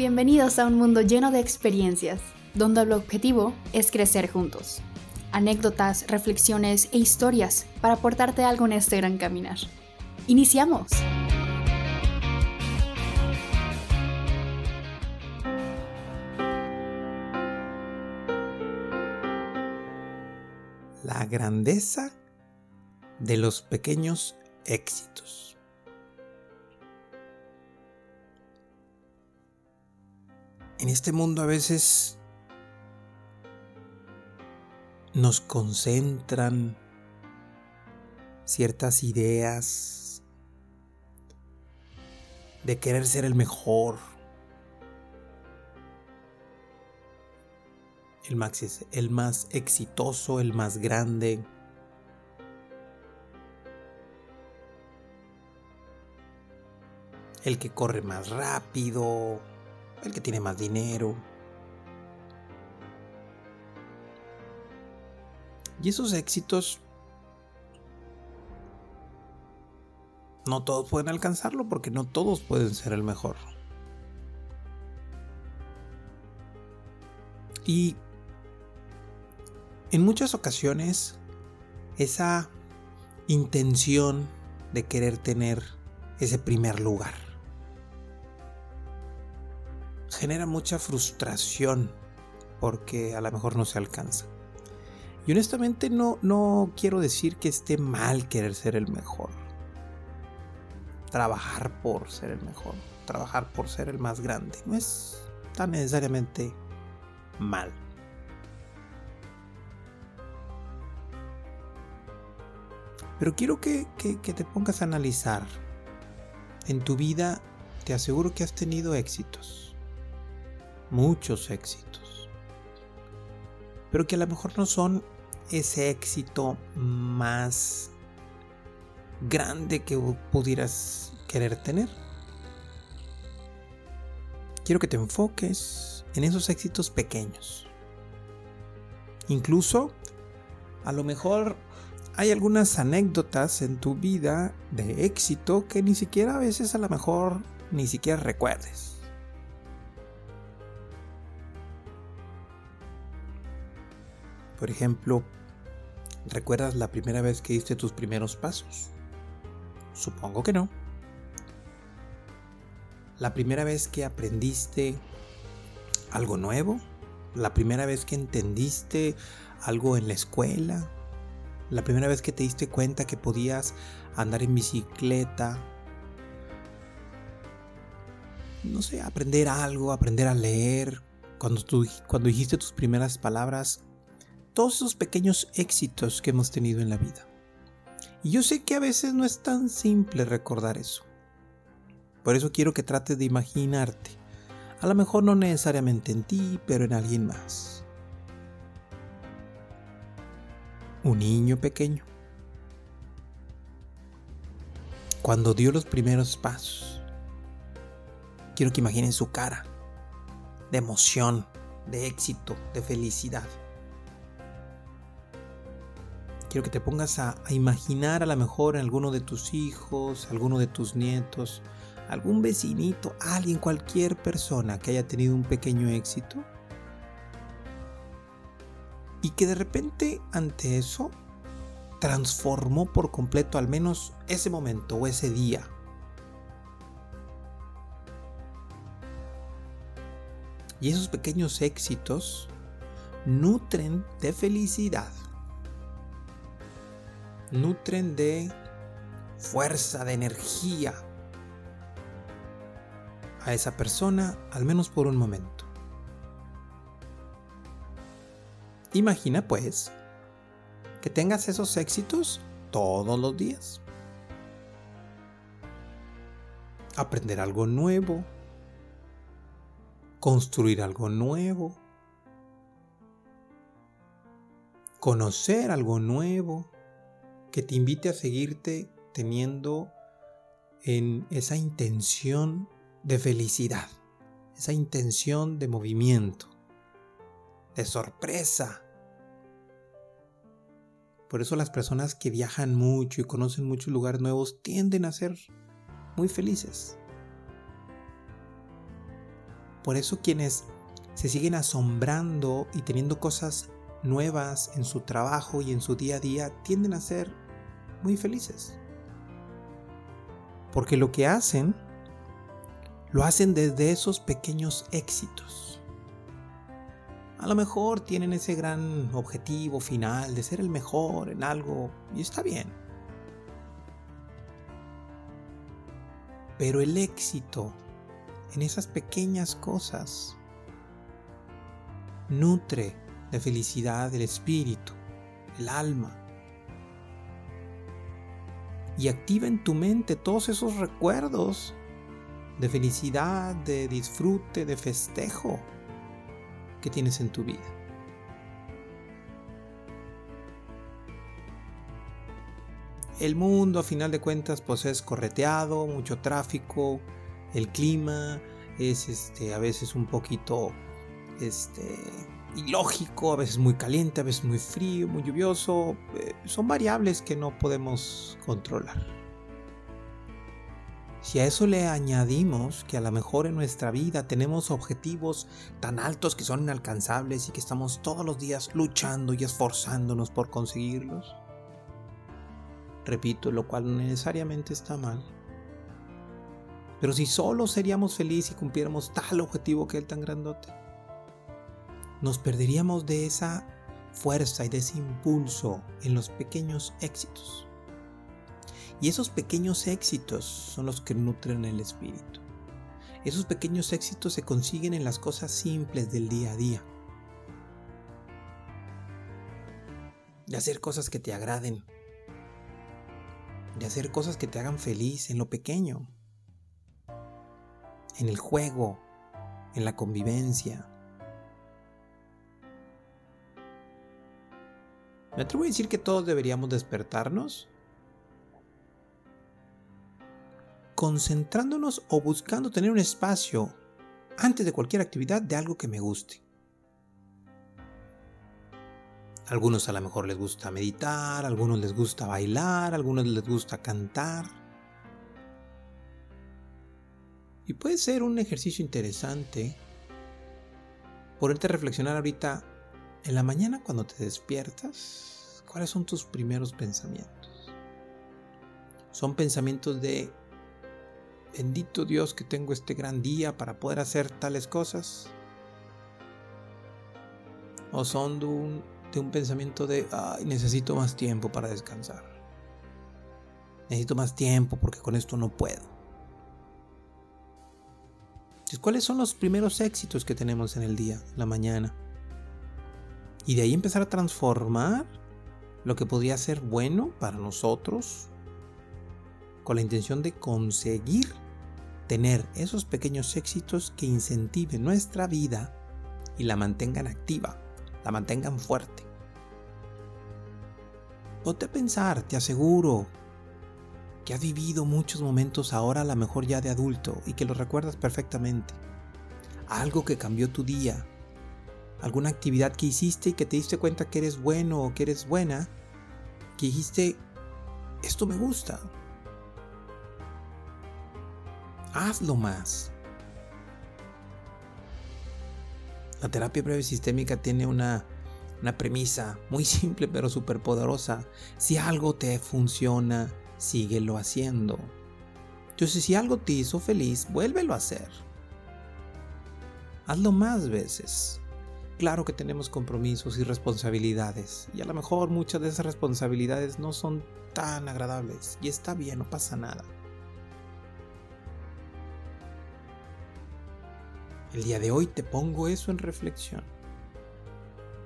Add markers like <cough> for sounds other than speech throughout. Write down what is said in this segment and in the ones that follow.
Bienvenidos a un mundo lleno de experiencias, donde el objetivo es crecer juntos. Anécdotas, reflexiones e historias para aportarte algo en este gran caminar. ¡Iniciamos! La grandeza de los pequeños éxitos. En este mundo a veces nos concentran ciertas ideas de querer ser el mejor, el más, el más exitoso, el más grande. El que corre más rápido, el que tiene más dinero. Y esos éxitos no todos pueden alcanzarlo porque no todos pueden ser el mejor. Y en muchas ocasiones esa intención de querer tener ese primer lugar genera mucha frustración porque a lo mejor no se alcanza. Y honestamente no, no quiero decir que esté mal querer ser el mejor. Trabajar por ser el mejor. Trabajar por ser el más grande. No es tan necesariamente mal. Pero quiero que, que te pongas a analizar. En tu vida te aseguro que has tenido éxitos muchos éxitos, pero que a lo mejor no son ese éxito más grande que pudieras querer tener. Quiero que te enfoques en esos éxitos pequeños. Incluso, a lo mejor hay algunas anécdotas en tu vida de éxito que ni siquiera a veces a lo mejor ni siquiera recuerdes. Por ejemplo, ¿recuerdas la primera vez que diste tus primeros pasos? Supongo que no. La primera vez que aprendiste algo nuevo, la primera vez que entendiste algo en la escuela, la primera vez que te diste cuenta que podías andar en bicicleta, no sé, aprender algo, aprender a leer, cuando, tú, cuando dijiste tus primeras palabras, todos esos pequeños éxitos que hemos tenido en la vida. Y yo sé que a veces no es tan simple recordar eso. Por eso quiero que trates de imaginarte. A lo mejor no necesariamente en ti, pero en alguien más. Un niño pequeño. Cuando dio los primeros pasos. Quiero que imaginen su cara. De emoción, de éxito, de felicidad quiero que te pongas a, imaginar a lo mejor a alguno de tus hijos, alguno de tus nietos, algún vecinito, alguien, cualquier persona que haya tenido un pequeño éxito y que de repente ante eso transformó por completo al menos ese momento o ese día. Y esos pequeños éxitos nutren de felicidad nutren de fuerza, de energía a esa persona, al menos por un momento. Imagina pues que tengas esos éxitos todos los días. Aprender algo nuevo, construir algo nuevo, conocer algo nuevo, que te invite a seguirte teniendo en esa intención de felicidad, esa intención de movimiento, de sorpresa. Por eso las personas que viajan mucho y conocen muchos lugares nuevos tienden a ser muy felices. Por eso quienes se siguen asombrando y teniendo cosas nuevas en su trabajo y en su día a día tienden a ser muy felices. Porque lo que hacen, lo hacen desde esos pequeños éxitos. A lo mejor tienen ese gran objetivo final de ser el mejor en algo y está bien. Pero el éxito en esas pequeñas cosas nutre de felicidad el espíritu, el alma. Y activa en tu mente todos esos recuerdos de felicidad, de disfrute, de festejo que tienes en tu vida. El mundo a final de cuentas pues es correteado, mucho tráfico, el clima es este a veces un poquito este ilógico, a veces muy caliente, a veces muy frío, muy lluvioso. Eh, son variables que no podemos controlar. Si a eso le añadimos que a lo mejor en nuestra vida tenemos objetivos tan altos que son inalcanzables y que estamos todos los días luchando y esforzándonos por conseguirlos, repito, lo cual no necesariamente está mal. Pero si solo seríamos felices y cumpliéramos tal objetivo que el tan grandote, nos perderíamos de esa fuerza y de ese impulso en los pequeños éxitos. Y esos pequeños éxitos son los que nutren el espíritu. Esos pequeños éxitos se consiguen en las cosas simples del día a día. De hacer cosas que te agraden. De hacer cosas que te hagan feliz en lo pequeño. En el juego, en la convivencia, Me atrevo a decir que todos deberíamos despertarnos concentrándonos o buscando tener un espacio antes de cualquier actividad de algo que me guste. algunos a lo mejor les gusta meditar, algunos les gusta bailar, algunos les gusta cantar. Y puede ser un ejercicio interesante ponerte a reflexionar ahorita en la mañana cuando te despiertas, ¿cuáles son tus primeros pensamientos? ¿Son pensamientos de, bendito Dios que tengo este gran día para poder hacer tales cosas? ¿O son de un, de un pensamiento de, ay, necesito más tiempo para descansar? Necesito más tiempo porque con esto no puedo. Entonces, ¿cuáles son los primeros éxitos que tenemos en el día, la mañana? Y de ahí empezar a transformar lo que podría ser bueno para nosotros con la intención de conseguir tener esos pequeños éxitos que incentiven nuestra vida y la mantengan activa, la mantengan fuerte. Ponte a pensar, te aseguro, que has vivido muchos momentos ahora a lo mejor ya de adulto y que lo recuerdas perfectamente. Algo que cambió tu día, alguna actividad que hiciste y que te diste cuenta que eres bueno o que eres buena, que dijiste, esto me gusta. Hazlo más. La terapia breve sistémica tiene una, una premisa muy <laughs> simple pero súper poderosa. Si algo te funciona, síguelo haciendo. Entonces, si algo te hizo feliz, vuélvelo a hacer. Hazlo más veces. Claro que tenemos compromisos y responsabilidades y a lo mejor muchas de esas responsabilidades no son tan agradables y está bien, no pasa nada. El día de hoy te pongo eso en reflexión.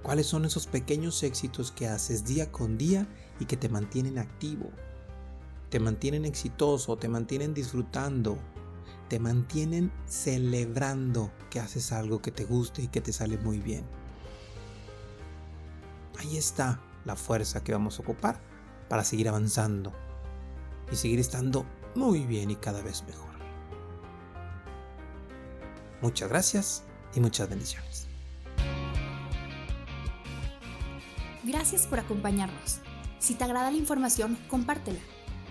¿Cuáles son esos pequeños éxitos que haces día con día y que te mantienen activo? Te mantienen exitoso, te mantienen disfrutando, te mantienen celebrando que haces algo que te guste y que te sale muy bien. Ahí está la fuerza que vamos a ocupar para seguir avanzando y seguir estando muy bien y cada vez mejor. Muchas gracias y muchas bendiciones. Gracias por acompañarnos. Si te agrada la información, compártela